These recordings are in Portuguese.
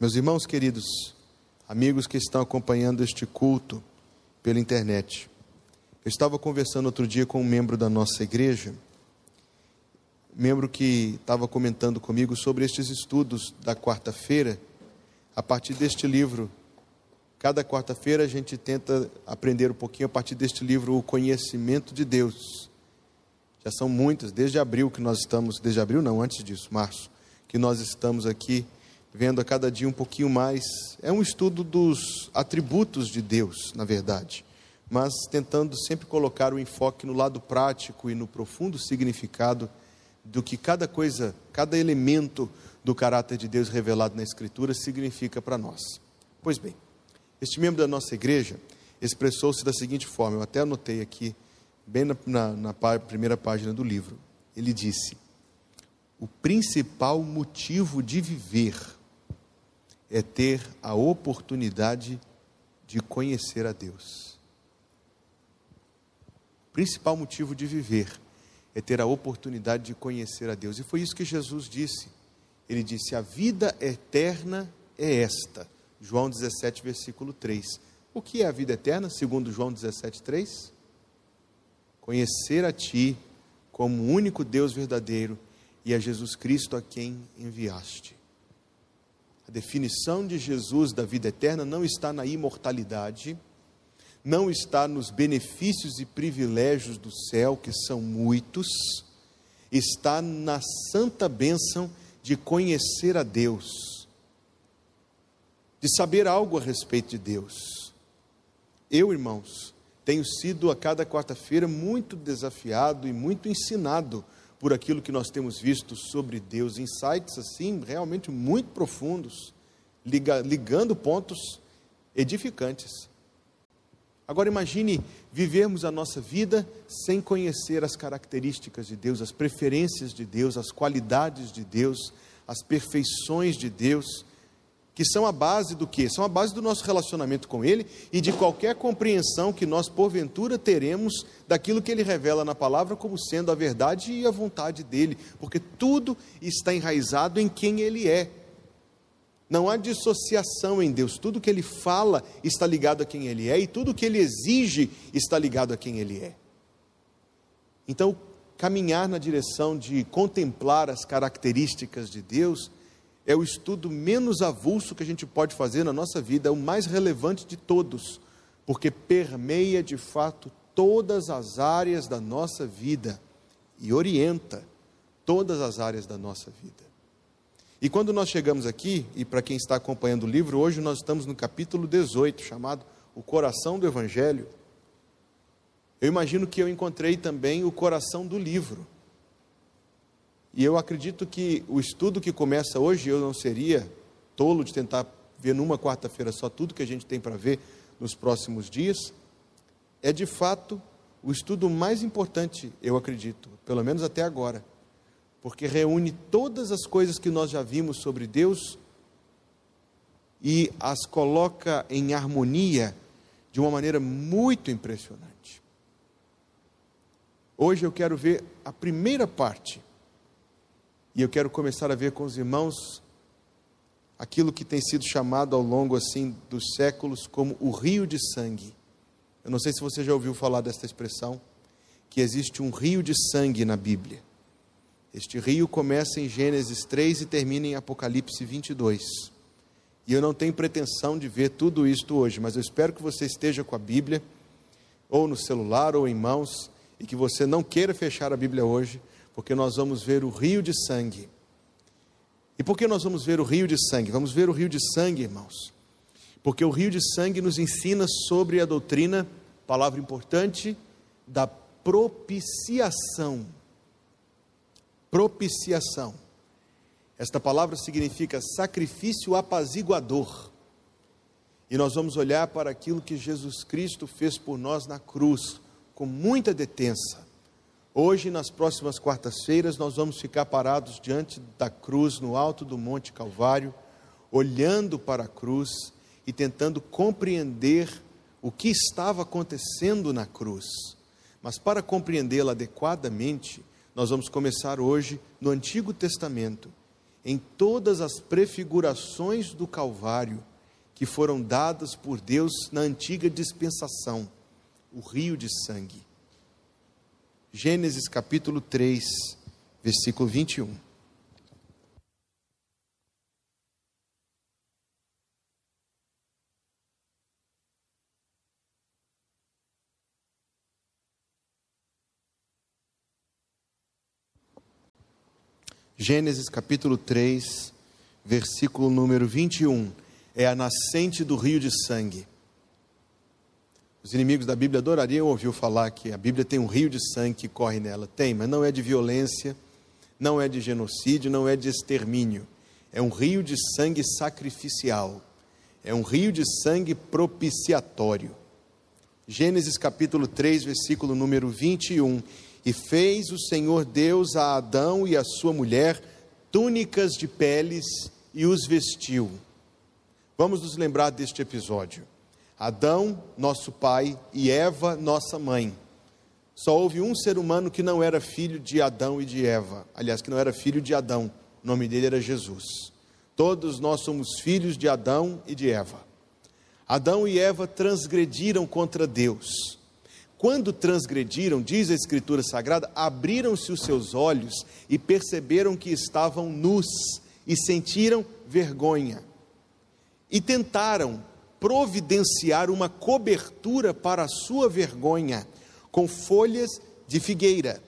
Meus irmãos queridos, amigos que estão acompanhando este culto pela internet, eu estava conversando outro dia com um membro da nossa igreja, membro que estava comentando comigo sobre estes estudos da quarta-feira, a partir deste livro. Cada quarta-feira a gente tenta aprender um pouquinho a partir deste livro, O Conhecimento de Deus. Já são muitas, desde abril que nós estamos, desde abril não, antes disso, março, que nós estamos aqui vendo a cada dia um pouquinho mais. É um estudo dos atributos de Deus, na verdade, mas tentando sempre colocar o enfoque no lado prático e no profundo significado do que cada coisa, cada elemento do caráter de Deus revelado na Escritura significa para nós. Pois bem, este membro da nossa igreja expressou-se da seguinte forma, eu até anotei aqui, bem na, na, na primeira página do livro. Ele disse: O principal motivo de viver é ter a oportunidade de conhecer a Deus. O principal motivo de viver é ter a oportunidade de conhecer a Deus. E foi isso que Jesus disse. Ele disse: A vida eterna é esta. João 17, versículo 3. O que é a vida eterna, segundo João 17, 3? Conhecer a Ti como único Deus verdadeiro e a Jesus Cristo a quem enviaste. A definição de Jesus da vida eterna não está na imortalidade, não está nos benefícios e privilégios do céu, que são muitos, está na santa bênção de conhecer a Deus, de saber algo a respeito de Deus. Eu, irmãos, tenho sido a cada quarta-feira muito desafiado e muito ensinado por aquilo que nós temos visto sobre Deus, insights assim realmente muito profundos, liga, ligando pontos edificantes. Agora imagine vivermos a nossa vida sem conhecer as características de Deus, as preferências de Deus, as qualidades de Deus, as perfeições de Deus que são a base do que? São a base do nosso relacionamento com Ele e de qualquer compreensão que nós, porventura, teremos daquilo que Ele revela na palavra como sendo a verdade e a vontade dEle, porque tudo está enraizado em quem Ele é. Não há dissociação em Deus, tudo que Ele fala está ligado a quem Ele é e tudo que Ele exige está ligado a quem Ele é. Então, caminhar na direção de contemplar as características de Deus é o estudo menos avulso que a gente pode fazer na nossa vida, é o mais relevante de todos, porque permeia de fato todas as áreas da nossa vida e orienta todas as áreas da nossa vida. E quando nós chegamos aqui, e para quem está acompanhando o livro, hoje nós estamos no capítulo 18, chamado O Coração do Evangelho. Eu imagino que eu encontrei também o coração do livro. E eu acredito que o estudo que começa hoje, eu não seria tolo de tentar ver numa quarta-feira só tudo que a gente tem para ver nos próximos dias, é de fato o estudo mais importante, eu acredito, pelo menos até agora, porque reúne todas as coisas que nós já vimos sobre Deus e as coloca em harmonia de uma maneira muito impressionante. Hoje eu quero ver a primeira parte e eu quero começar a ver com os irmãos aquilo que tem sido chamado ao longo assim dos séculos como o rio de sangue. Eu não sei se você já ouviu falar desta expressão, que existe um rio de sangue na Bíblia. Este rio começa em Gênesis 3 e termina em Apocalipse 22. E eu não tenho pretensão de ver tudo isto hoje, mas eu espero que você esteja com a Bíblia, ou no celular, ou em mãos, e que você não queira fechar a Bíblia hoje, porque nós vamos ver o rio de sangue. E por que nós vamos ver o rio de sangue? Vamos ver o rio de sangue, irmãos. Porque o rio de sangue nos ensina sobre a doutrina, palavra importante, da propiciação. Propiciação. Esta palavra significa sacrifício apaziguador. E nós vamos olhar para aquilo que Jesus Cristo fez por nós na cruz, com muita detença. Hoje, nas próximas quartas-feiras, nós vamos ficar parados diante da cruz, no alto do Monte Calvário, olhando para a cruz e tentando compreender o que estava acontecendo na cruz. Mas para compreendê-la adequadamente, nós vamos começar hoje no Antigo Testamento em todas as prefigurações do Calvário que foram dadas por Deus na antiga dispensação, o rio de sangue. Gênesis capítulo 3, versículo 21. Gênesis capítulo 3, versículo número 21. É a nascente do rio de sangue. Os inimigos da Bíblia adorariam ouvir falar que a Bíblia tem um rio de sangue que corre nela. Tem, mas não é de violência, não é de genocídio, não é de extermínio. É um rio de sangue sacrificial. É um rio de sangue propiciatório. Gênesis capítulo 3, versículo número 21. E fez o Senhor Deus a Adão e a sua mulher túnicas de peles e os vestiu. Vamos nos lembrar deste episódio. Adão, nosso pai, e Eva, nossa mãe. Só houve um ser humano que não era filho de Adão e de Eva. Aliás, que não era filho de Adão. O nome dele era Jesus. Todos nós somos filhos de Adão e de Eva. Adão e Eva transgrediram contra Deus quando transgrediram, diz a Escritura Sagrada, abriram-se os seus olhos e perceberam que estavam nus e sentiram vergonha. E tentaram providenciar uma cobertura para a sua vergonha com folhas de figueira.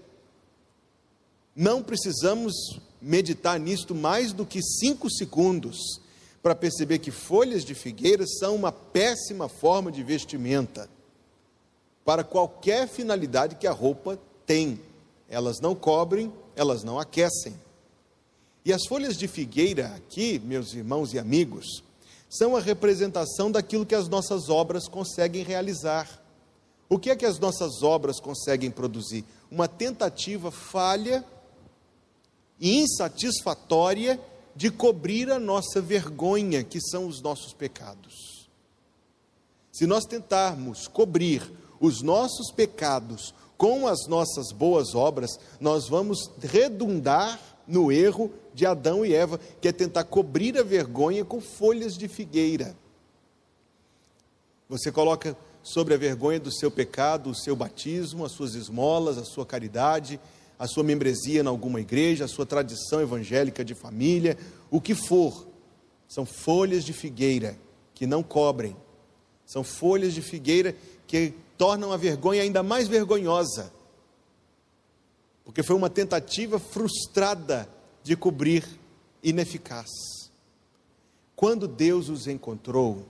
Não precisamos meditar nisto mais do que cinco segundos para perceber que folhas de figueira são uma péssima forma de vestimenta para qualquer finalidade que a roupa tem. Elas não cobrem, elas não aquecem. E as folhas de figueira aqui, meus irmãos e amigos, são a representação daquilo que as nossas obras conseguem realizar. O que é que as nossas obras conseguem produzir? Uma tentativa falha e insatisfatória de cobrir a nossa vergonha, que são os nossos pecados. Se nós tentarmos cobrir os nossos pecados com as nossas boas obras, nós vamos redundar no erro de Adão e Eva, que é tentar cobrir a vergonha com folhas de figueira. Você coloca sobre a vergonha do seu pecado, o seu batismo, as suas esmolas, a sua caridade, a sua membresia em alguma igreja, a sua tradição evangélica de família, o que for. São folhas de figueira que não cobrem. São folhas de figueira que tornam a vergonha ainda mais vergonhosa, porque foi uma tentativa frustrada de cobrir ineficaz. Quando Deus os encontrou,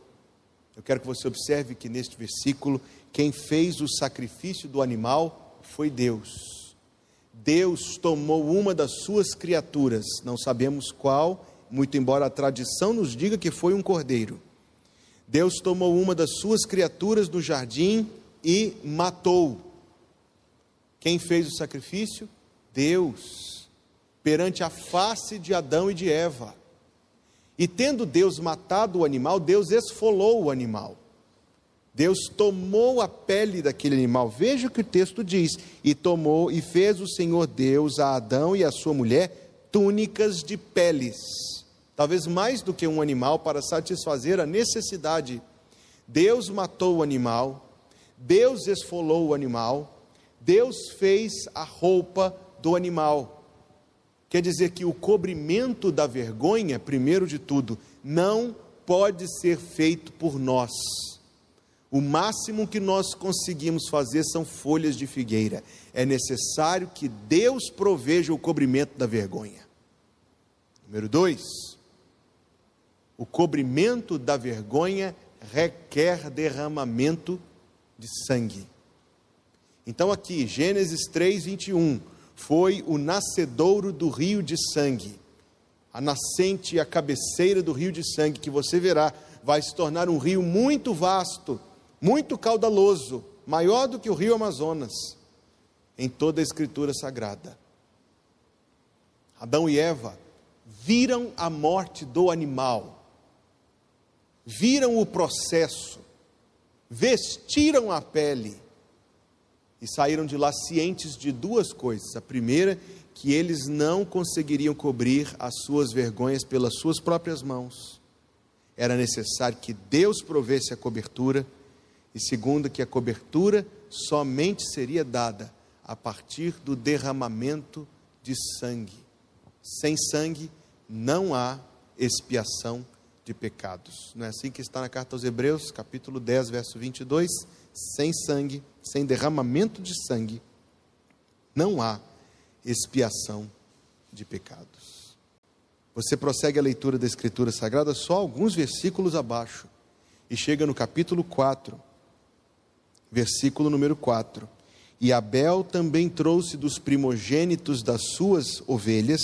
eu quero que você observe que neste versículo, quem fez o sacrifício do animal foi Deus. Deus tomou uma das suas criaturas, não sabemos qual, muito embora a tradição nos diga que foi um cordeiro. Deus tomou uma das suas criaturas do jardim e matou. Quem fez o sacrifício? Deus, perante a face de Adão e de Eva. E tendo Deus matado o animal, Deus esfolou o animal. Deus tomou a pele daquele animal. Veja o que o texto diz: e tomou e fez o Senhor Deus a Adão e a sua mulher túnicas de peles. Talvez mais do que um animal para satisfazer a necessidade. Deus matou o animal, Deus esfolou o animal, Deus fez a roupa do animal. Quer dizer que o cobrimento da vergonha, primeiro de tudo, não pode ser feito por nós. O máximo que nós conseguimos fazer são folhas de figueira. É necessário que Deus proveja o cobrimento da vergonha. Número dois, o cobrimento da vergonha requer derramamento de sangue. Então, aqui, Gênesis 3, 21, foi o nascedouro do rio de sangue, a nascente e a cabeceira do rio de sangue, que você verá, vai se tornar um rio muito vasto, muito caudaloso, maior do que o rio Amazonas, em toda a Escritura Sagrada. Adão e Eva viram a morte do animal, viram o processo, vestiram a pele e saíram de lá cientes de duas coisas. A primeira, que eles não conseguiriam cobrir as suas vergonhas pelas suas próprias mãos. Era necessário que Deus provesse a cobertura, e segundo, que a cobertura somente seria dada a partir do derramamento de sangue. Sem sangue não há expiação de pecados. Não é assim que está na carta aos Hebreus, capítulo 10, verso 22? Sem sangue, sem derramamento de sangue, não há expiação de pecados. Você prossegue a leitura da Escritura Sagrada só alguns versículos abaixo e chega no capítulo 4, versículo número 4. E Abel também trouxe dos primogênitos das suas ovelhas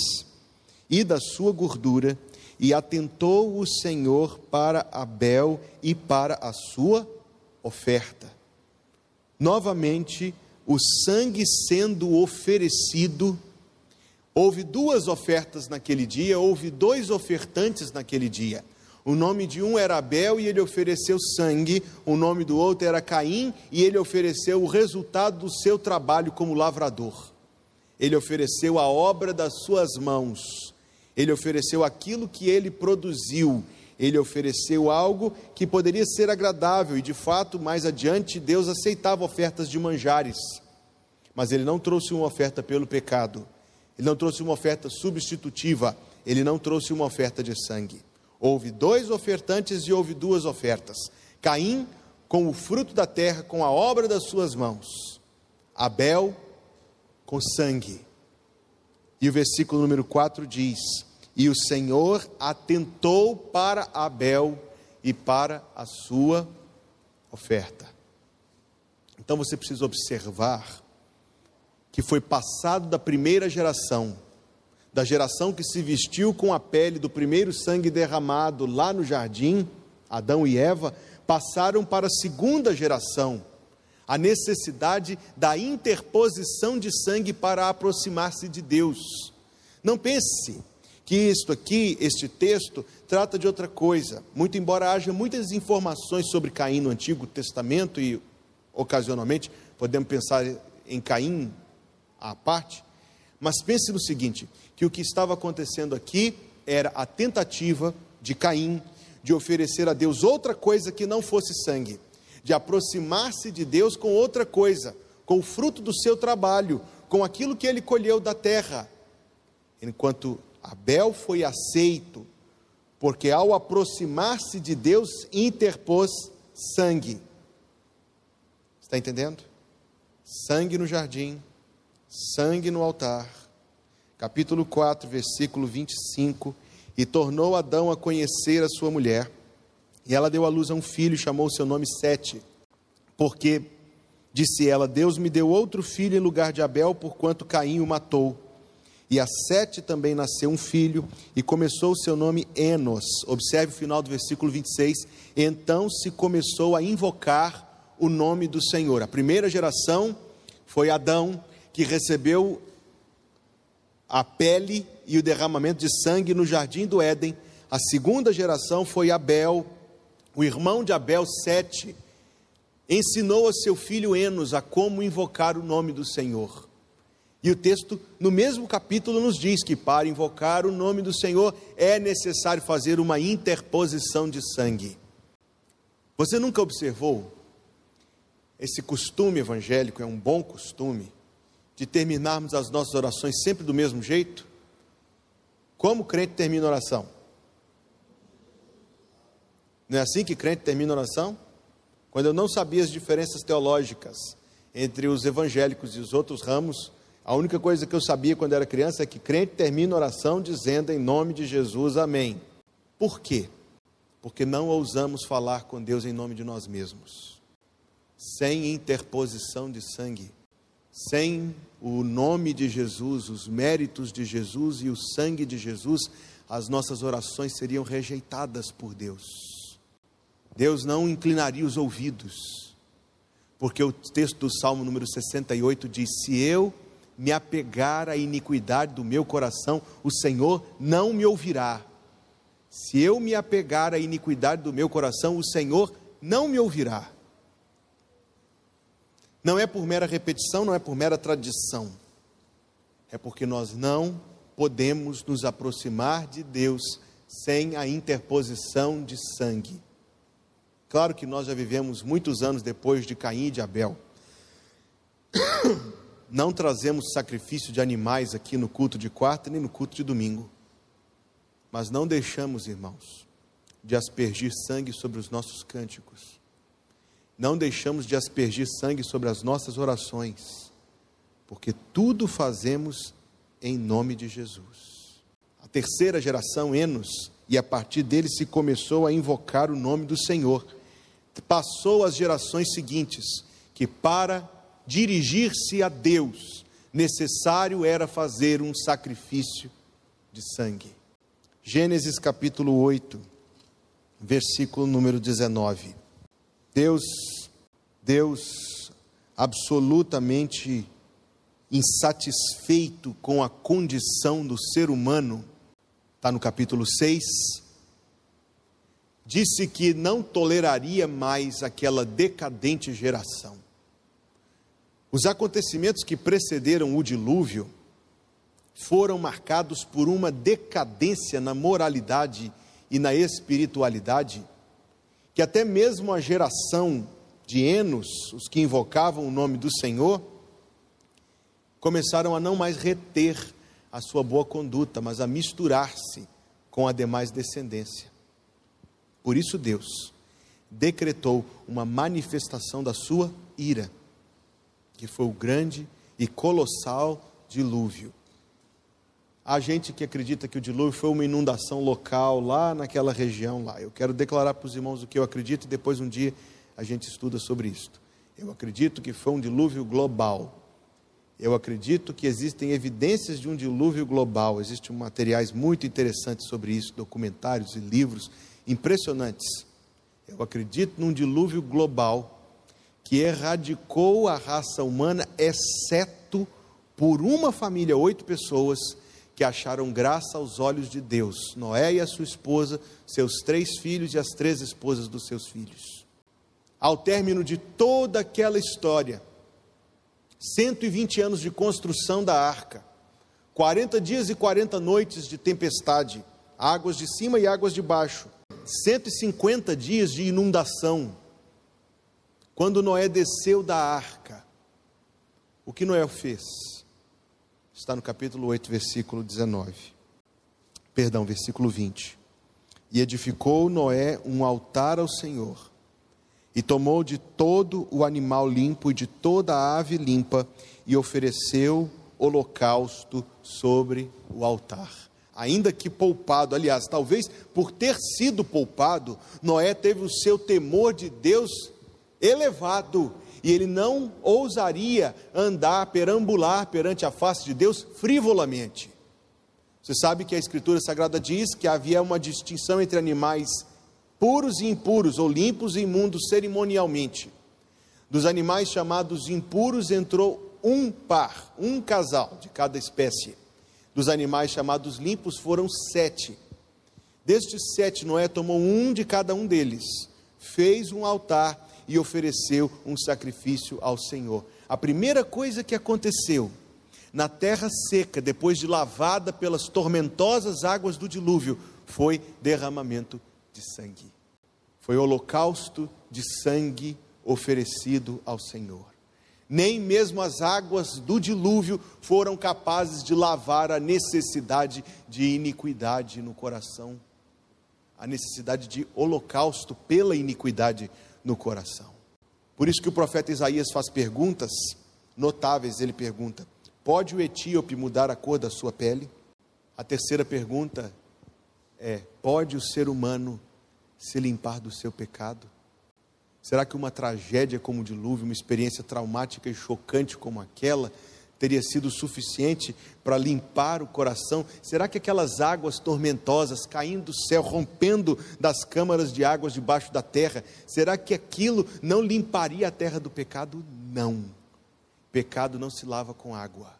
e da sua gordura, e atentou o Senhor para Abel e para a sua oferta. Novamente, o sangue sendo oferecido, houve duas ofertas naquele dia, houve dois ofertantes naquele dia. O nome de um era Abel e ele ofereceu sangue, o nome do outro era Caim e ele ofereceu o resultado do seu trabalho como lavrador. Ele ofereceu a obra das suas mãos, ele ofereceu aquilo que ele produziu, ele ofereceu algo que poderia ser agradável e de fato, mais adiante, Deus aceitava ofertas de manjares, mas ele não trouxe uma oferta pelo pecado, ele não trouxe uma oferta substitutiva, ele não trouxe uma oferta de sangue. Houve dois ofertantes e houve duas ofertas. Caim com o fruto da terra, com a obra das suas mãos. Abel com sangue. E o versículo número 4 diz: E o Senhor atentou para Abel e para a sua oferta. Então você precisa observar que foi passado da primeira geração da geração que se vestiu com a pele do primeiro sangue derramado lá no jardim, Adão e Eva, passaram para a segunda geração, a necessidade da interposição de sangue para aproximar-se de Deus. Não pense que isto aqui, este texto, trata de outra coisa. Muito embora haja muitas informações sobre Caim no Antigo Testamento e ocasionalmente podemos pensar em Caim à parte, mas pense no seguinte: que o que estava acontecendo aqui era a tentativa de Caim de oferecer a Deus outra coisa que não fosse sangue, de aproximar-se de Deus com outra coisa, com o fruto do seu trabalho, com aquilo que ele colheu da terra. Enquanto Abel foi aceito, porque ao aproximar-se de Deus interpôs sangue. Está entendendo? Sangue no jardim, sangue no altar. Capítulo 4, versículo 25. E tornou Adão a conhecer a sua mulher, e ela deu à luz a um filho, e chamou seu nome Sete, porque, disse ela, Deus me deu outro filho em lugar de Abel, porquanto Caim o matou. E a Sete também nasceu um filho, e começou o seu nome Enos. Observe o final do versículo 26. Então se começou a invocar o nome do Senhor. A primeira geração foi Adão, que recebeu a pele e o derramamento de sangue no jardim do Éden. A segunda geração foi Abel, o irmão de Abel, Sete, ensinou a seu filho Enos a como invocar o nome do Senhor. E o texto, no mesmo capítulo, nos diz que para invocar o nome do Senhor é necessário fazer uma interposição de sangue. Você nunca observou? Esse costume evangélico é um bom costume de terminarmos as nossas orações sempre do mesmo jeito? Como crente termina a oração? Não é assim que crente termina a oração? Quando eu não sabia as diferenças teológicas entre os evangélicos e os outros ramos, a única coisa que eu sabia quando era criança é que crente termina a oração dizendo em nome de Jesus, amém. Por quê? Porque não ousamos falar com Deus em nome de nós mesmos, sem interposição de sangue, sem o nome de Jesus, os méritos de Jesus e o sangue de Jesus, as nossas orações seriam rejeitadas por Deus. Deus não inclinaria os ouvidos, porque o texto do Salmo número 68 diz: Se eu me apegar à iniquidade do meu coração, o Senhor não me ouvirá. Se eu me apegar à iniquidade do meu coração, o Senhor não me ouvirá. Não é por mera repetição, não é por mera tradição. é porque nós não podemos nos aproximar de Deus sem a interposição de sangue. Claro que nós já vivemos muitos anos depois de Caim e de Abel. Não trazemos sacrifício de animais aqui no culto de quarta nem no culto de domingo. Mas não deixamos, irmãos, de aspergir sangue sobre os nossos cânticos. Não deixamos de aspergir sangue sobre as nossas orações, porque tudo fazemos em nome de Jesus. A terceira geração, Enos, e a partir dele se começou a invocar o nome do Senhor. Passou às gerações seguintes, que para dirigir-se a Deus, necessário era fazer um sacrifício de sangue. Gênesis capítulo 8, versículo número 19. Deus, Deus absolutamente insatisfeito com a condição do ser humano, está no capítulo 6, disse que não toleraria mais aquela decadente geração. Os acontecimentos que precederam o dilúvio foram marcados por uma decadência na moralidade e na espiritualidade, que até mesmo a geração de Enos, os que invocavam o nome do Senhor, começaram a não mais reter a sua boa conduta, mas a misturar-se com a demais descendência. Por isso Deus decretou uma manifestação da sua ira, que foi o grande e colossal dilúvio. Há gente que acredita que o dilúvio foi uma inundação local lá naquela região lá. Eu quero declarar para os irmãos o que eu acredito e depois um dia a gente estuda sobre isso. Eu acredito que foi um dilúvio global. Eu acredito que existem evidências de um dilúvio global. Existem materiais muito interessantes sobre isso, documentários e livros impressionantes. Eu acredito num dilúvio global que erradicou a raça humana, exceto por uma família, oito pessoas que acharam graça aos olhos de Deus: Noé e a sua esposa, seus três filhos e as três esposas dos seus filhos. Ao término de toda aquela história, 120 anos de construção da arca, 40 dias e 40 noites de tempestade, águas de cima e águas de baixo, 150 dias de inundação. Quando Noé desceu da arca, o que Noé fez? está no capítulo 8, versículo 19. Perdão, versículo 20. E edificou Noé um altar ao Senhor, e tomou de todo o animal limpo e de toda a ave limpa, e ofereceu holocausto sobre o altar. Ainda que poupado, aliás, talvez por ter sido poupado, Noé teve o seu temor de Deus elevado e ele não ousaria andar, perambular perante a face de Deus frivolamente. Você sabe que a Escritura Sagrada diz que havia uma distinção entre animais puros e impuros, ou limpos e imundos cerimonialmente. Dos animais chamados impuros entrou um par, um casal de cada espécie. Dos animais chamados limpos foram sete. Destes sete, Noé tomou um de cada um deles, fez um altar e ofereceu um sacrifício ao Senhor. A primeira coisa que aconteceu na terra seca, depois de lavada pelas tormentosas águas do dilúvio, foi derramamento de sangue. Foi holocausto de sangue oferecido ao Senhor. Nem mesmo as águas do dilúvio foram capazes de lavar a necessidade de iniquidade no coração, a necessidade de holocausto pela iniquidade no coração. Por isso que o profeta Isaías faz perguntas notáveis. Ele pergunta: Pode o etíope mudar a cor da sua pele? A terceira pergunta é: Pode o ser humano se limpar do seu pecado? Será que uma tragédia como o dilúvio, uma experiência traumática e chocante como aquela, teria sido suficiente para limpar o coração? Será que aquelas águas tormentosas caindo do céu, rompendo das câmaras de águas debaixo da terra, será que aquilo não limparia a terra do pecado? Não. Pecado não se lava com água,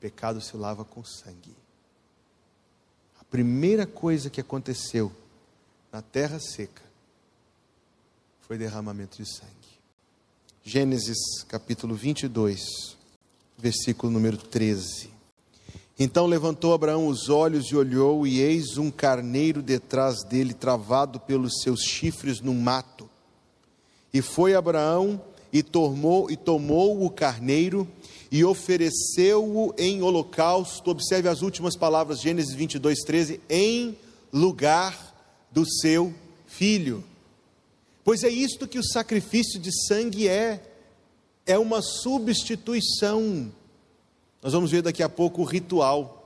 pecado se lava com sangue. A primeira coisa que aconteceu na terra seca foi derramamento de sangue. Gênesis capítulo 22 versículo número 13. Então levantou Abraão os olhos e olhou, e eis um carneiro detrás dele, travado pelos seus chifres no mato. E foi Abraão e tomou, e tomou o carneiro e ofereceu-o em holocausto. Observe as últimas palavras, Gênesis 22, 13: em lugar do seu filho. Pois é isto que o sacrifício de sangue é, é uma substituição. Nós vamos ver daqui a pouco o ritual.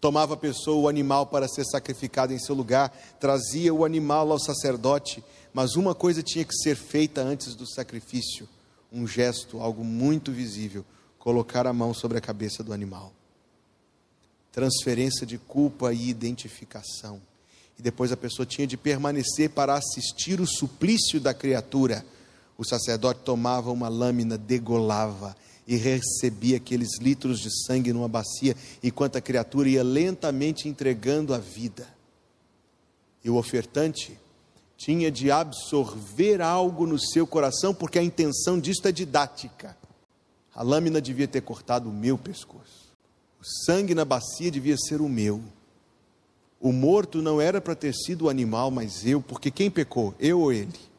Tomava a pessoa o animal para ser sacrificado em seu lugar, trazia o animal ao sacerdote, mas uma coisa tinha que ser feita antes do sacrifício: um gesto, algo muito visível, colocar a mão sobre a cabeça do animal. Transferência de culpa e identificação e depois a pessoa tinha de permanecer para assistir o suplício da criatura. O sacerdote tomava uma lâmina, degolava e recebia aqueles litros de sangue numa bacia, enquanto a criatura ia lentamente entregando a vida. E o ofertante tinha de absorver algo no seu coração, porque a intenção disto é didática. A lâmina devia ter cortado o meu pescoço. O sangue na bacia devia ser o meu. O morto não era para ter sido o animal, mas eu, porque quem pecou? Eu ou ele?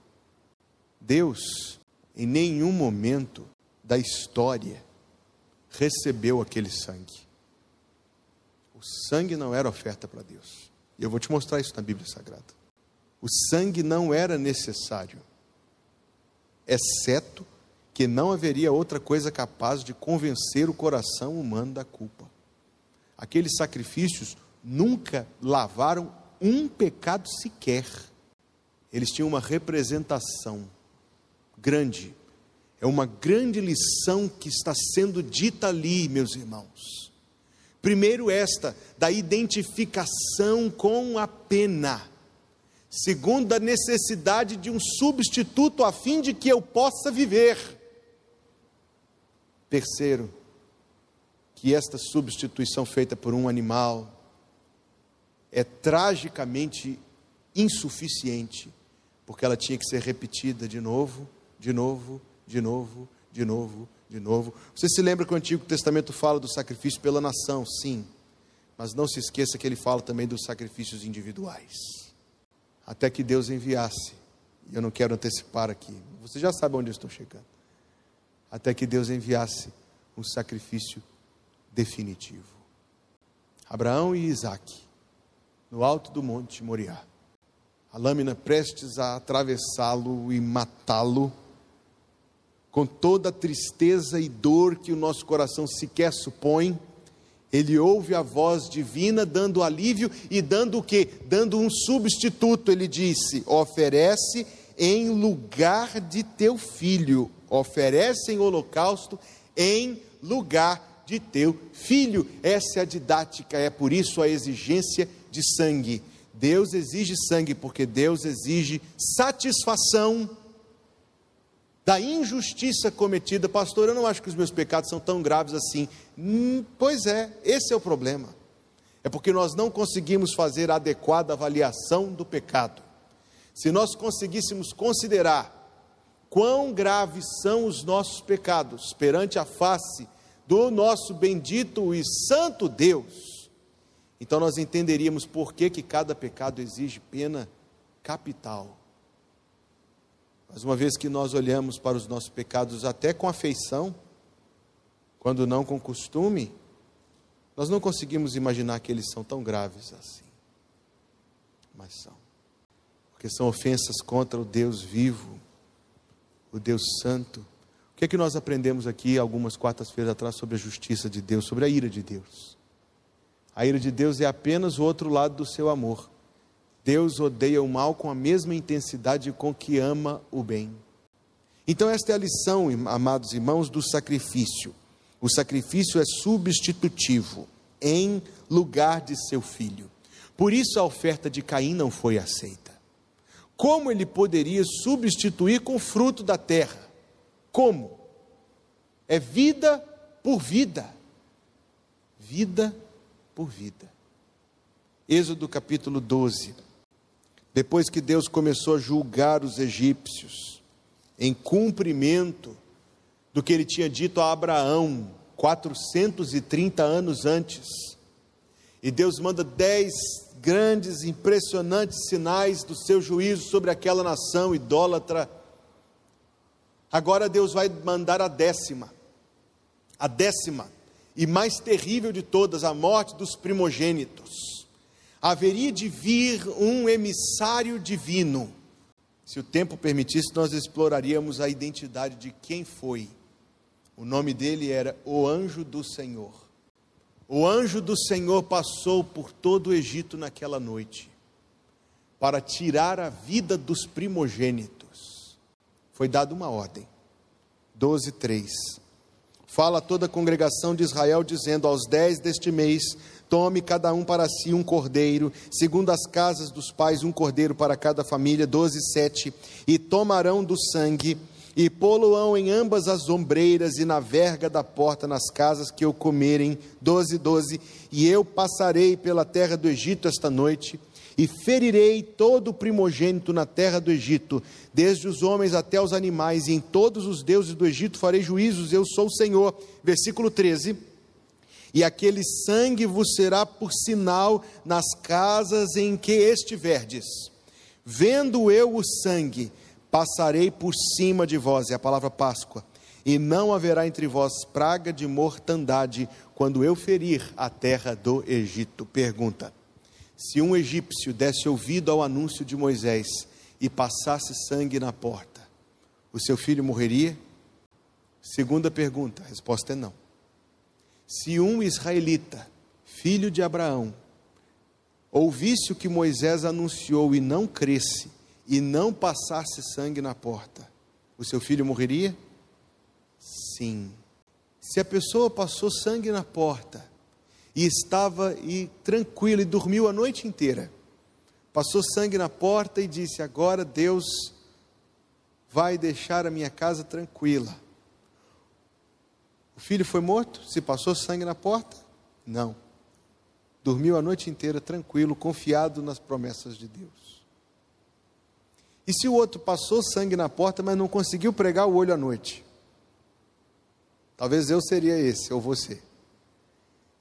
Deus, em nenhum momento da história, recebeu aquele sangue. O sangue não era oferta para Deus. E eu vou te mostrar isso na Bíblia Sagrada. O sangue não era necessário, exceto que não haveria outra coisa capaz de convencer o coração humano da culpa. Aqueles sacrifícios nunca lavaram um pecado sequer. Eles tinham uma representação grande. É uma grande lição que está sendo dita ali, meus irmãos. Primeiro, esta, da identificação com a pena. Segundo, a necessidade de um substituto a fim de que eu possa viver. Terceiro, que esta substituição feita por um animal, é tragicamente insuficiente, porque ela tinha que ser repetida de novo, de novo, de novo, de novo, de novo. Você se lembra que o Antigo Testamento fala do sacrifício pela nação? Sim. Mas não se esqueça que ele fala também dos sacrifícios individuais. Até que Deus enviasse, e eu não quero antecipar aqui, você já sabe onde eu estou chegando. Até que Deus enviasse um sacrifício definitivo. Abraão e Isaac no alto do monte Moriá. A lâmina prestes a atravessá-lo e matá-lo, com toda a tristeza e dor que o nosso coração sequer supõe, ele ouve a voz divina dando alívio e dando o que? Dando um substituto. Ele disse: oferece em lugar de teu filho, oferece em holocausto em lugar de teu filho. Essa é a didática, é por isso a exigência de sangue. Deus exige sangue porque Deus exige satisfação da injustiça cometida. Pastor, eu não acho que os meus pecados são tão graves assim. Hum, pois é, esse é o problema. É porque nós não conseguimos fazer a adequada avaliação do pecado. Se nós conseguíssemos considerar quão graves são os nossos pecados perante a face do nosso bendito e santo Deus, então nós entenderíamos por que, que cada pecado exige pena capital. Mas uma vez que nós olhamos para os nossos pecados até com afeição, quando não com costume, nós não conseguimos imaginar que eles são tão graves assim. Mas são. Porque são ofensas contra o Deus vivo, o Deus santo. O que é que nós aprendemos aqui algumas quartas-feiras atrás sobre a justiça de Deus, sobre a ira de Deus? A ira de Deus é apenas o outro lado do seu amor. Deus odeia o mal com a mesma intensidade com que ama o bem. Então, esta é a lição, amados irmãos, do sacrifício. O sacrifício é substitutivo, em lugar de seu filho. Por isso a oferta de Caim não foi aceita. Como ele poderia substituir com o fruto da terra? Como? É vida por vida. Vida por vida. Êxodo capítulo 12. Depois que Deus começou a julgar os egípcios, em cumprimento do que ele tinha dito a Abraão, 430 anos antes. E Deus manda dez grandes, impressionantes sinais do seu juízo sobre aquela nação idólatra. Agora Deus vai mandar a décima, a décima e mais terrível de todas, a morte dos primogênitos. Haveria de vir um emissário divino. Se o tempo permitisse, nós exploraríamos a identidade de quem foi. O nome dele era o anjo do Senhor. O anjo do Senhor passou por todo o Egito naquela noite para tirar a vida dos primogênitos. Foi dada uma ordem. 12, 3. Fala a toda a congregação de Israel, dizendo: Aos dez deste mês, tome cada um para si um cordeiro, segundo as casas dos pais, um cordeiro para cada família. 12, 7. E tomarão do sangue e pô-lo-ão em ambas as ombreiras e na verga da porta nas casas que eu comerem. 12, 12. E eu passarei pela terra do Egito esta noite e ferirei todo o primogênito na terra do Egito, desde os homens até os animais, e em todos os deuses do Egito farei juízos, eu sou o Senhor. Versículo 13. E aquele sangue vos será por sinal nas casas em que estiverdes. Vendo eu o sangue, passarei por cima de vós, é a palavra Páscoa, e não haverá entre vós praga de mortandade quando eu ferir a terra do Egito. Pergunta: se um egípcio desse ouvido ao anúncio de Moisés e passasse sangue na porta, o seu filho morreria? Segunda pergunta, a resposta é não. Se um israelita, filho de Abraão, ouvisse o que Moisés anunciou e não cresce, e não passasse sangue na porta, o seu filho morreria? Sim. Se a pessoa passou sangue na porta e estava e tranquilo e dormiu a noite inteira, passou sangue na porta e disse: Agora Deus vai deixar a minha casa tranquila. O filho foi morto? Se passou sangue na porta? Não. Dormiu a noite inteira tranquilo, confiado nas promessas de Deus. E se o outro passou sangue na porta, mas não conseguiu pregar o olho à noite? Talvez eu seria esse, ou você.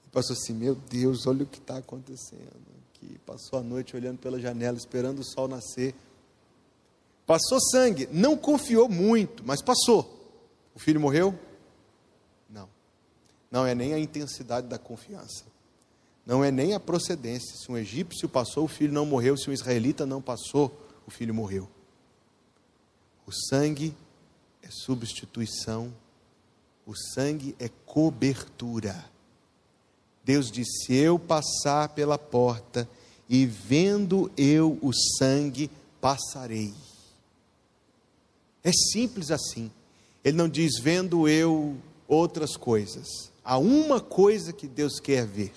E passou assim: Meu Deus, olha o que está acontecendo. Que passou a noite olhando pela janela, esperando o sol nascer. Passou sangue, não confiou muito, mas passou. O filho morreu? Não. É nem a intensidade da confiança. Não é nem a procedência. Se um egípcio passou, o filho não morreu. Se um israelita não passou, o filho morreu. O sangue é substituição, o sangue é cobertura. Deus disse: Se eu passar pela porta e vendo eu o sangue, passarei. É simples assim. Ele não diz vendo eu outras coisas. Há uma coisa que Deus quer ver: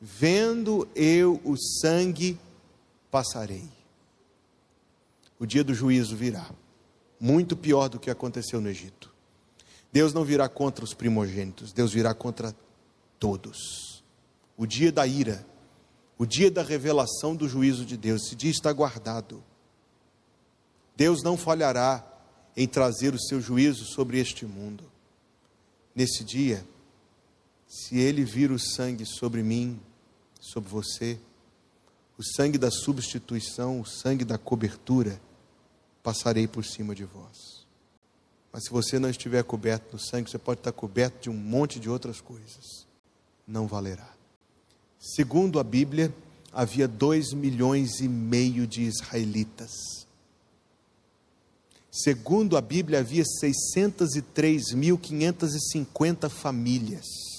vendo eu o sangue, passarei o dia do juízo virá. Muito pior do que aconteceu no Egito. Deus não virá contra os primogênitos, Deus virá contra todos. O dia da ira, o dia da revelação do juízo de Deus, esse dia está guardado. Deus não falhará em trazer o seu juízo sobre este mundo. Nesse dia, se ele vir o sangue sobre mim, sobre você, o sangue da substituição, o sangue da cobertura, passarei por cima de vós. Mas se você não estiver coberto no sangue, você pode estar coberto de um monte de outras coisas. Não valerá. Segundo a Bíblia, havia dois milhões e meio de israelitas. Segundo a Bíblia, havia 603.550 famílias.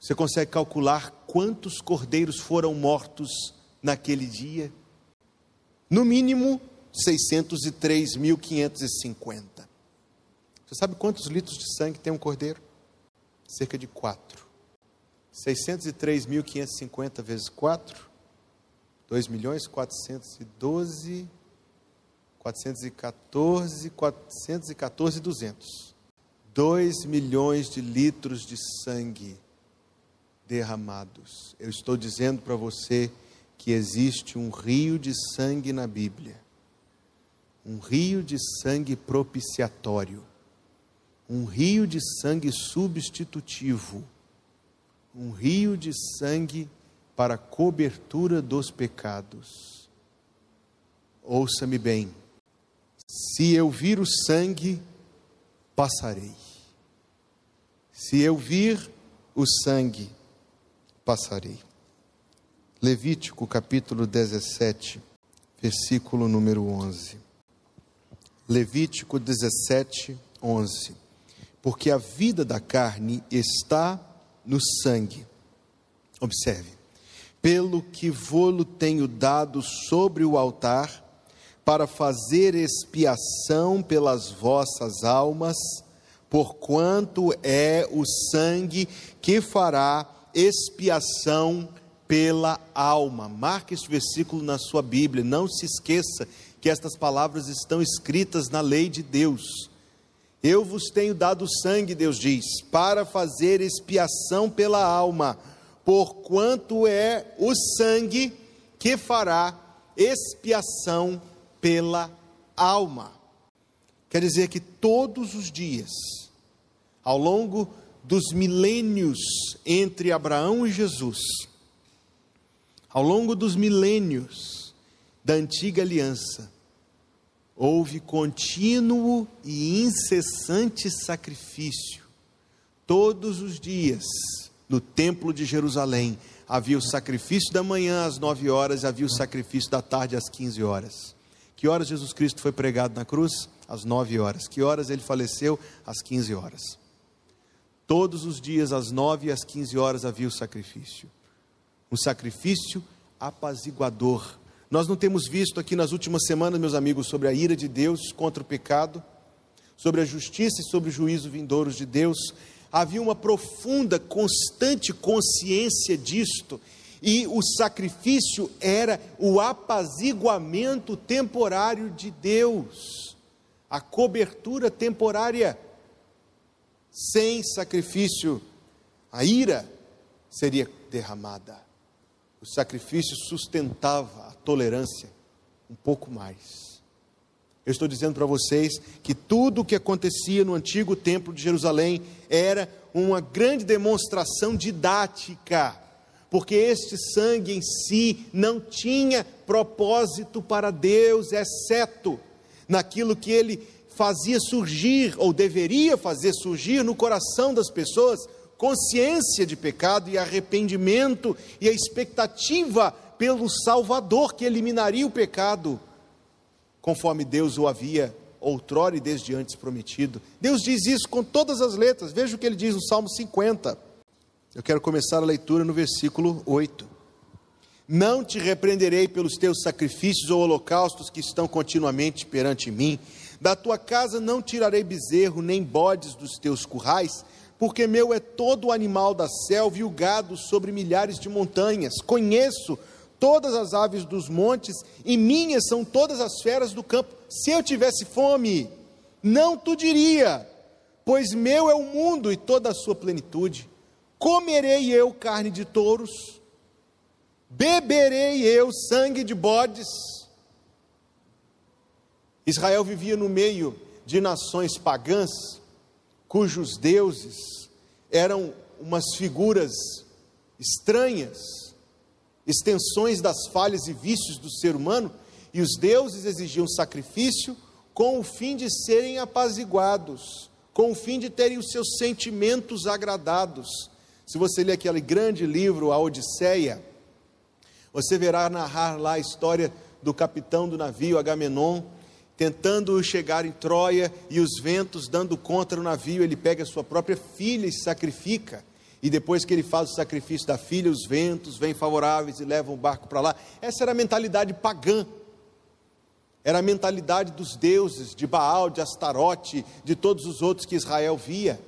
Você consegue calcular quantos cordeiros foram mortos naquele dia? No mínimo, 603.550. Você sabe quantos litros de sangue tem um cordeiro? Cerca de 4. 603.550 vezes 4, 2 milhões 412, 414, 414 200. 2 milhões de litros de sangue derramados. Eu estou dizendo para você que existe um rio de sangue na Bíblia, um rio de sangue propiciatório, um rio de sangue substitutivo, um rio de sangue para cobertura dos pecados. Ouça-me bem, se eu vir o sangue, passarei. Se eu vir o sangue, passarei. Levítico capítulo 17, versículo número 11. Levítico 17, 11. Porque a vida da carne está no sangue. Observe. Pelo que vô-lo tenho dado sobre o altar, para fazer expiação pelas vossas almas, porquanto é o sangue que fará expiação pela alma. Marque este versículo na sua Bíblia, não se esqueça que estas palavras estão escritas na lei de Deus. Eu vos tenho dado sangue, Deus diz, para fazer expiação pela alma, porquanto é o sangue que fará expiação pela alma. Quer dizer que todos os dias, ao longo dos milênios entre Abraão e Jesus, ao longo dos milênios da antiga aliança, houve contínuo e incessante sacrifício. Todos os dias, no Templo de Jerusalém, havia o sacrifício da manhã às nove horas, havia o sacrifício da tarde às quinze horas. Que horas Jesus Cristo foi pregado na cruz? Às nove horas. Que horas ele faleceu? Às quinze horas. Todos os dias, às nove e às quinze horas, havia o sacrifício um sacrifício apaziguador. Nós não temos visto aqui nas últimas semanas, meus amigos, sobre a ira de Deus contra o pecado, sobre a justiça e sobre o juízo vindouros de Deus. Havia uma profunda, constante consciência disto, e o sacrifício era o apaziguamento temporário de Deus, a cobertura temporária. Sem sacrifício, a ira seria derramada o sacrifício sustentava a tolerância um pouco mais. Eu estou dizendo para vocês que tudo o que acontecia no antigo templo de Jerusalém era uma grande demonstração didática, porque este sangue em si não tinha propósito para Deus, exceto naquilo que ele fazia surgir, ou deveria fazer surgir no coração das pessoas, consciência de pecado e arrependimento e a expectativa pelo Salvador que eliminaria o pecado, conforme Deus o havia outrora e desde antes prometido. Deus diz isso com todas as letras. Veja o que ele diz no Salmo 50. Eu quero começar a leitura no versículo 8. Não te repreenderei pelos teus sacrifícios ou holocaustos que estão continuamente perante mim. Da tua casa não tirarei bezerro, nem bodes dos teus currais, porque meu é todo o animal da selva e o gado sobre milhares de montanhas. Conheço todas as aves dos montes e minhas são todas as feras do campo. Se eu tivesse fome, não tu diria, pois meu é o mundo e toda a sua plenitude. Comerei eu carne de touros, beberei eu sangue de bodes. Israel vivia no meio de nações pagãs cujos deuses eram umas figuras estranhas, extensões das falhas e vícios do ser humano, e os deuses exigiam sacrifício com o fim de serem apaziguados, com o fim de terem os seus sentimentos agradados. Se você ler aquele grande livro, A Odisseia, você verá narrar lá a história do capitão do navio Agamenon, tentando chegar em Troia e os ventos dando contra o navio, ele pega a sua própria filha e sacrifica. E depois que ele faz o sacrifício da filha, os ventos vêm favoráveis e levam o barco para lá. Essa era a mentalidade pagã. Era a mentalidade dos deuses, de Baal, de Astarote, de todos os outros que Israel via.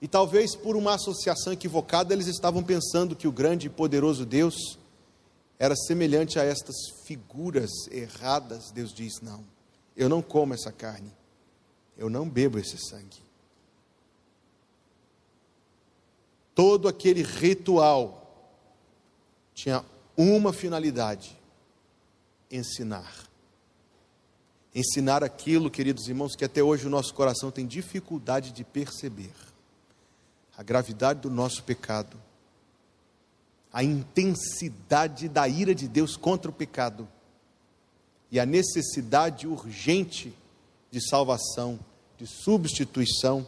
E talvez por uma associação equivocada, eles estavam pensando que o grande e poderoso Deus era semelhante a estas figuras erradas. Deus diz: não. Eu não como essa carne. Eu não bebo esse sangue. Todo aquele ritual tinha uma finalidade: ensinar. ensinar aquilo, queridos irmãos, que até hoje o nosso coração tem dificuldade de perceber: a gravidade do nosso pecado, a intensidade da ira de Deus contra o pecado e a necessidade urgente de salvação, de substituição,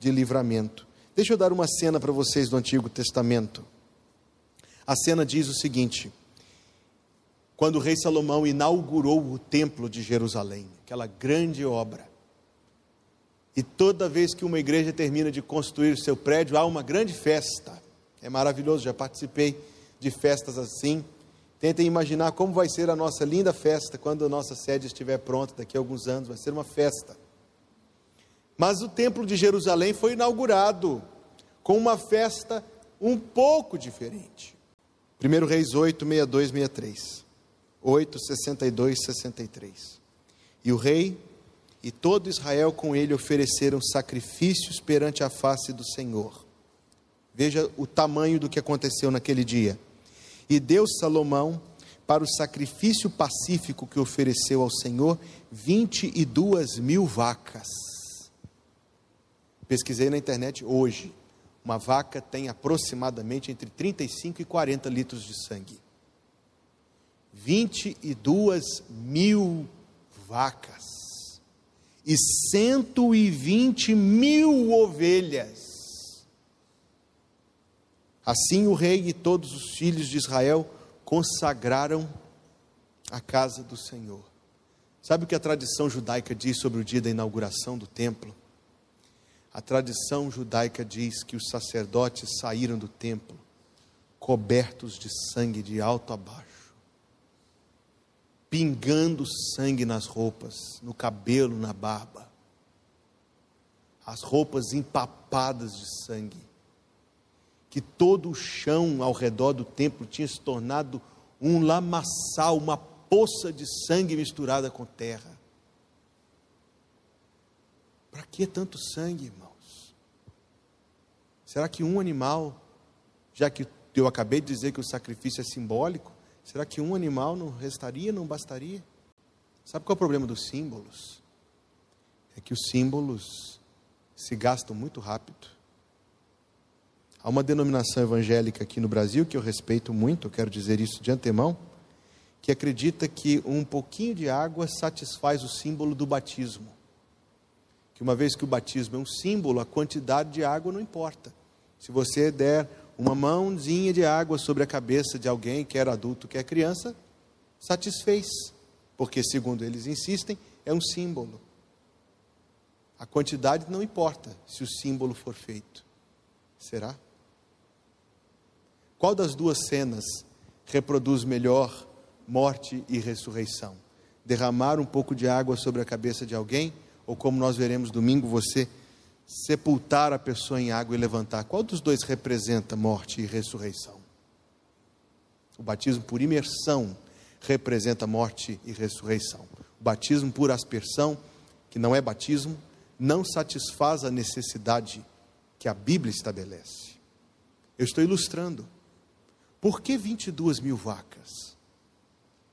de livramento. Deixa eu dar uma cena para vocês do Antigo Testamento. A cena diz o seguinte: quando o rei Salomão inaugurou o templo de Jerusalém, aquela grande obra. E toda vez que uma igreja termina de construir o seu prédio, há uma grande festa. É maravilhoso, já participei de festas assim. Tentem imaginar como vai ser a nossa linda festa quando a nossa sede estiver pronta daqui a alguns anos. Vai ser uma festa. Mas o templo de Jerusalém foi inaugurado com uma festa um pouco diferente. 1 Reis 8, 62, 63. 8, 62, 63. E o rei e todo Israel com ele ofereceram sacrifícios perante a face do Senhor. Veja o tamanho do que aconteceu naquele dia. E deu Salomão para o sacrifício pacífico que ofereceu ao Senhor 22 mil vacas. Pesquisei na internet hoje. Uma vaca tem aproximadamente entre 35 e 40 litros de sangue. 22 mil vacas e 120 mil ovelhas. Assim o rei e todos os filhos de Israel consagraram a casa do Senhor. Sabe o que a tradição judaica diz sobre o dia da inauguração do templo? A tradição judaica diz que os sacerdotes saíram do templo cobertos de sangue de alto a baixo pingando sangue nas roupas, no cabelo, na barba. As roupas empapadas de sangue. Que todo o chão ao redor do templo tinha se tornado um lamaçal, uma poça de sangue misturada com terra. Para que tanto sangue, irmãos? Será que um animal, já que eu acabei de dizer que o sacrifício é simbólico, Será que um animal não restaria, não bastaria? Sabe qual é o problema dos símbolos? É que os símbolos se gastam muito rápido. Há uma denominação evangélica aqui no Brasil que eu respeito muito, eu quero dizer isso de antemão, que acredita que um pouquinho de água satisfaz o símbolo do batismo. Que uma vez que o batismo é um símbolo, a quantidade de água não importa. Se você der uma mãozinha de água sobre a cabeça de alguém, quer adulto, quer criança, satisfez, porque, segundo eles insistem, é um símbolo. A quantidade não importa se o símbolo for feito. Será? Qual das duas cenas reproduz melhor morte e ressurreição? Derramar um pouco de água sobre a cabeça de alguém, ou como nós veremos domingo, você sepultar a pessoa em água e levantar, qual dos dois representa morte e ressurreição? O batismo por imersão representa morte e ressurreição. O batismo por aspersão, que não é batismo, não satisfaz a necessidade que a Bíblia estabelece. Eu estou ilustrando. Por que 22 mil vacas?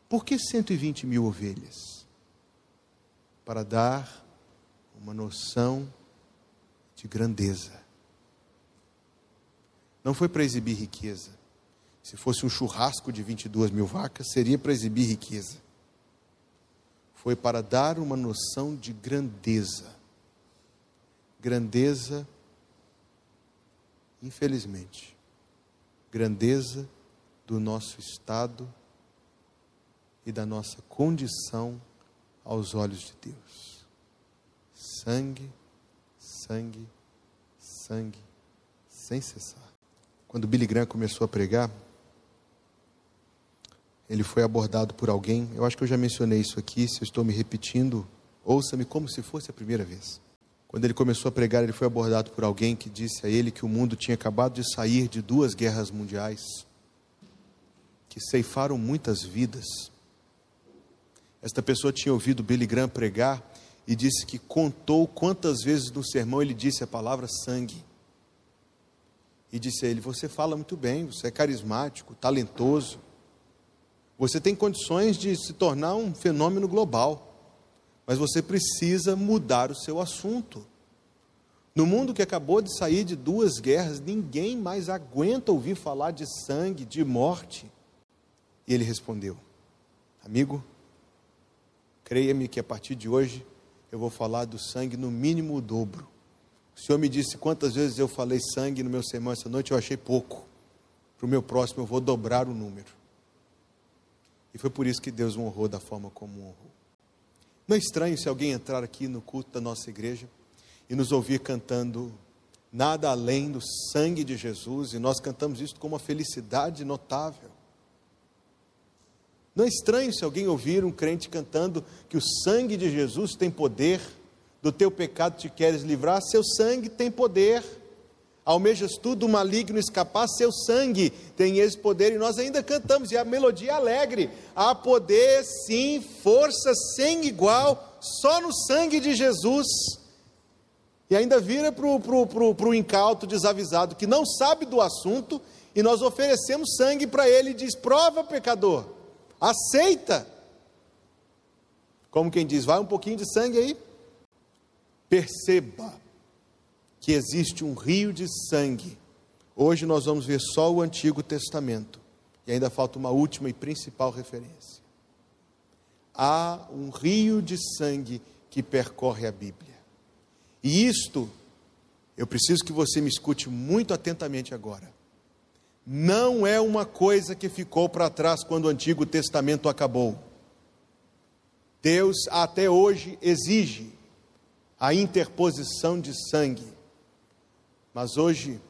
Por que 120 mil ovelhas? Para dar uma noção de grandeza. Não foi para exibir riqueza. Se fosse um churrasco de 22 mil vacas, seria para exibir riqueza. Foi para dar uma noção de grandeza. Grandeza, infelizmente, grandeza do nosso estado e da nossa condição aos olhos de Deus. Sangue sangue, sangue, sem cessar. Quando Billy Graham começou a pregar, ele foi abordado por alguém, eu acho que eu já mencionei isso aqui, se eu estou me repetindo, ouça-me como se fosse a primeira vez. Quando ele começou a pregar, ele foi abordado por alguém que disse a ele que o mundo tinha acabado de sair de duas guerras mundiais, que ceifaram muitas vidas. Esta pessoa tinha ouvido Billy Graham pregar e disse que contou quantas vezes no sermão ele disse a palavra sangue. E disse a ele: Você fala muito bem, você é carismático, talentoso, você tem condições de se tornar um fenômeno global, mas você precisa mudar o seu assunto. No mundo que acabou de sair de duas guerras, ninguém mais aguenta ouvir falar de sangue, de morte. E ele respondeu: Amigo, creia-me que a partir de hoje eu vou falar do sangue no mínimo o dobro. O Senhor me disse quantas vezes eu falei sangue no meu sermão essa noite, eu achei pouco. Para o meu próximo eu vou dobrar o número. E foi por isso que Deus o honrou da forma como honrou. Não é estranho se alguém entrar aqui no culto da nossa igreja e nos ouvir cantando nada além do sangue de Jesus, e nós cantamos isso com uma felicidade notável. Não é estranho se alguém ouvir um crente cantando que o sangue de Jesus tem poder, do teu pecado te queres livrar, seu sangue tem poder. Almejas tudo o maligno escapar, seu sangue tem esse poder, e nós ainda cantamos, e a melodia é alegre. Há poder, sim, força sem igual, só no sangue de Jesus. E ainda vira para o pro, pro, pro incauto desavisado que não sabe do assunto, e nós oferecemos sangue para ele e diz: prova, pecador, aceita. Como quem diz, vai um pouquinho de sangue aí. Perceba que existe um rio de sangue. Hoje nós vamos ver só o Antigo Testamento, e ainda falta uma última e principal referência. Há um rio de sangue que percorre a Bíblia. E isto, eu preciso que você me escute muito atentamente agora. Não é uma coisa que ficou para trás quando o Antigo Testamento acabou. Deus até hoje exige a interposição de sangue. Mas hoje,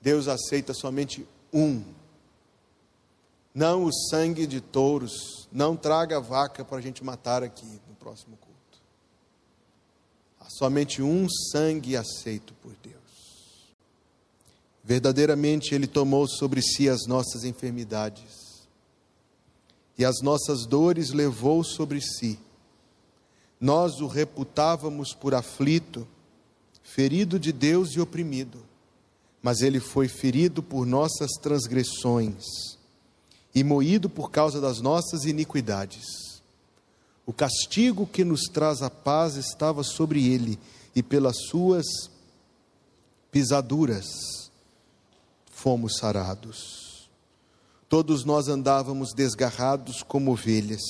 Deus aceita somente um. Não o sangue de touros. Não traga vaca para a gente matar aqui no próximo culto. Há somente um sangue aceito por Deus. Verdadeiramente Ele tomou sobre si as nossas enfermidades e as nossas dores levou sobre si. Nós o reputávamos por aflito, ferido de Deus e oprimido, mas ele foi ferido por nossas transgressões e moído por causa das nossas iniquidades. O castigo que nos traz a paz estava sobre ele, e pelas suas pisaduras fomos sarados. Todos nós andávamos desgarrados como ovelhas.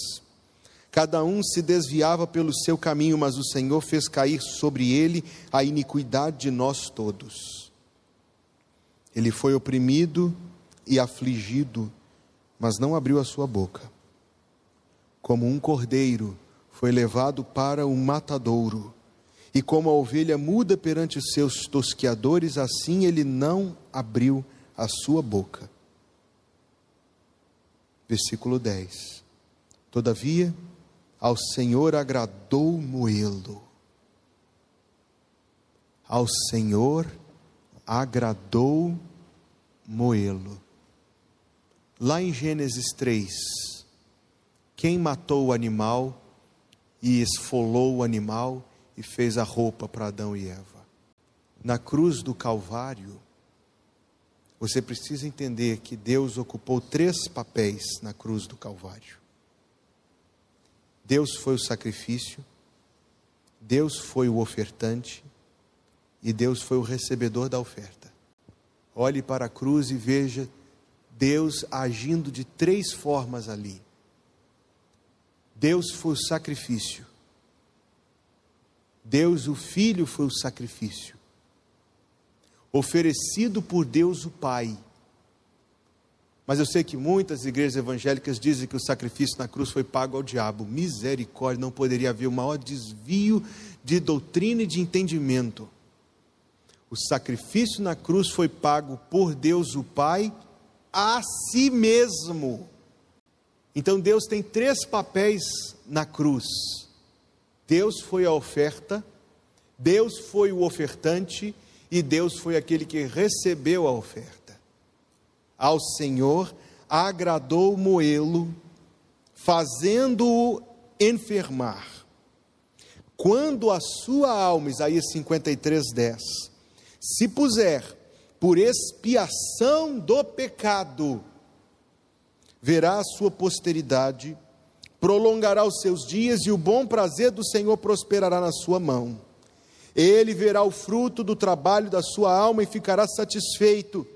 Cada um se desviava pelo seu caminho, mas o Senhor fez cair sobre ele a iniquidade de nós todos. Ele foi oprimido e afligido, mas não abriu a sua boca como um cordeiro, foi levado para o matadouro. E como a ovelha muda perante os seus tosqueadores, assim ele não abriu a sua boca. Versículo 10. Todavia, ao Senhor agradou moê-lo. Ao Senhor agradou moê-lo. Lá em Gênesis 3, quem matou o animal e esfolou o animal e fez a roupa para Adão e Eva? Na cruz do Calvário, você precisa entender que Deus ocupou três papéis na cruz do Calvário. Deus foi o sacrifício, Deus foi o ofertante e Deus foi o recebedor da oferta. Olhe para a cruz e veja Deus agindo de três formas ali. Deus foi o sacrifício. Deus, o Filho, foi o sacrifício. Oferecido por Deus, o Pai. Mas eu sei que muitas igrejas evangélicas dizem que o sacrifício na cruz foi pago ao diabo. Misericórdia, não poderia haver o maior desvio de doutrina e de entendimento. O sacrifício na cruz foi pago por Deus, o Pai, a si mesmo. Então Deus tem três papéis na cruz: Deus foi a oferta, Deus foi o ofertante e Deus foi aquele que recebeu a oferta. Ao Senhor agradou moê-lo, fazendo-o enfermar. Quando a sua alma, Isaías 53, 10, se puser por expiação do pecado, verá a sua posteridade prolongará os seus dias e o bom prazer do Senhor prosperará na sua mão. Ele verá o fruto do trabalho da sua alma e ficará satisfeito.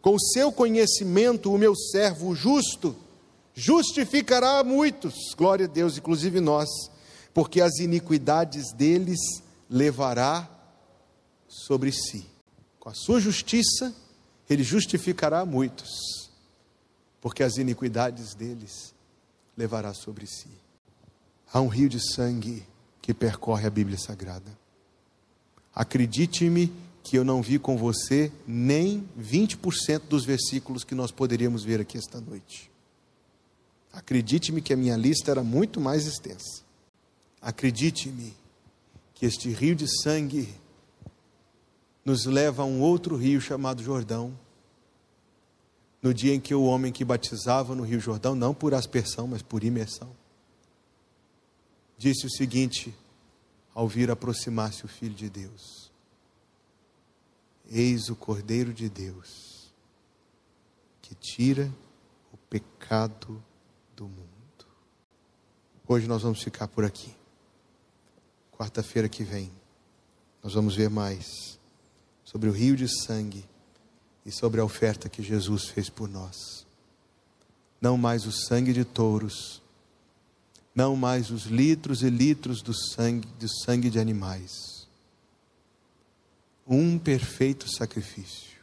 Com o seu conhecimento, o meu servo justo justificará muitos, glória a Deus, inclusive nós, porque as iniquidades deles levará sobre si. Com a sua justiça, ele justificará muitos, porque as iniquidades deles levará sobre si. Há um rio de sangue que percorre a Bíblia Sagrada. Acredite-me que eu não vi com você nem 20% dos versículos que nós poderíamos ver aqui esta noite. Acredite-me que a minha lista era muito mais extensa. Acredite-me que este rio de sangue nos leva a um outro rio chamado Jordão. No dia em que o homem que batizava no Rio Jordão, não por aspersão, mas por imersão, disse o seguinte ao vir aproximar-se o Filho de Deus: Eis o Cordeiro de Deus que tira o pecado do mundo. Hoje nós vamos ficar por aqui. Quarta-feira que vem, nós vamos ver mais sobre o rio de sangue e sobre a oferta que Jesus fez por nós. Não mais o sangue de touros, não mais os litros e litros do sangue, do sangue de animais. Um perfeito sacrifício.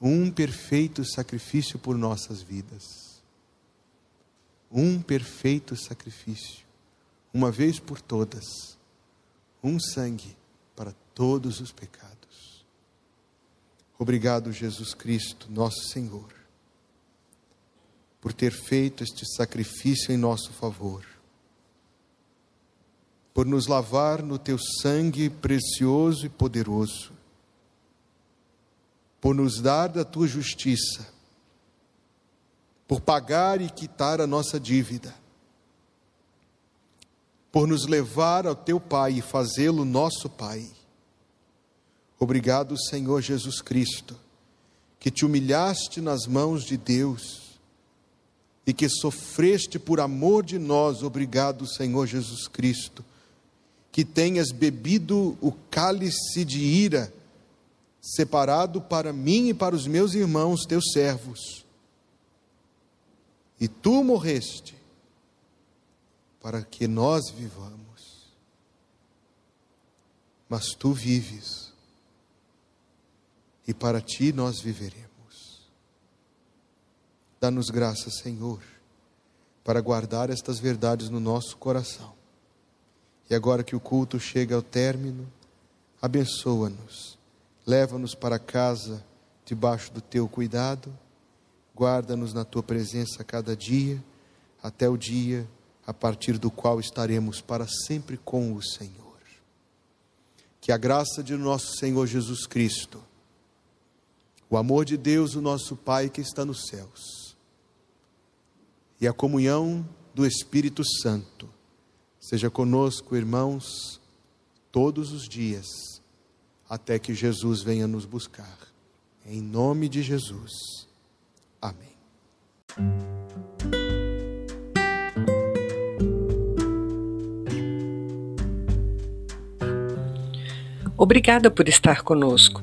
Um perfeito sacrifício por nossas vidas. Um perfeito sacrifício, uma vez por todas. Um sangue para todos os pecados. Obrigado, Jesus Cristo, nosso Senhor, por ter feito este sacrifício em nosso favor, por nos lavar no teu sangue precioso e poderoso, por nos dar da tua justiça, por pagar e quitar a nossa dívida, por nos levar ao teu Pai e fazê-lo nosso Pai. Obrigado, Senhor Jesus Cristo, que te humilhaste nas mãos de Deus e que sofreste por amor de nós. Obrigado, Senhor Jesus Cristo, que tenhas bebido o cálice de ira separado para mim e para os meus irmãos, teus servos. E tu morreste para que nós vivamos. Mas tu vives e para ti nós viveremos. Dá-nos graça, Senhor, para guardar estas verdades no nosso coração. E agora que o culto chega ao término, abençoa-nos, leva-nos para casa debaixo do teu cuidado, guarda-nos na tua presença cada dia, até o dia a partir do qual estaremos para sempre com o Senhor. Que a graça de nosso Senhor Jesus Cristo, o amor de Deus, o nosso Pai que está nos céus, e a comunhão do Espírito Santo, seja conosco, irmãos, todos os dias, até que Jesus venha nos buscar. Em nome de Jesus. Amém. Obrigada por estar conosco.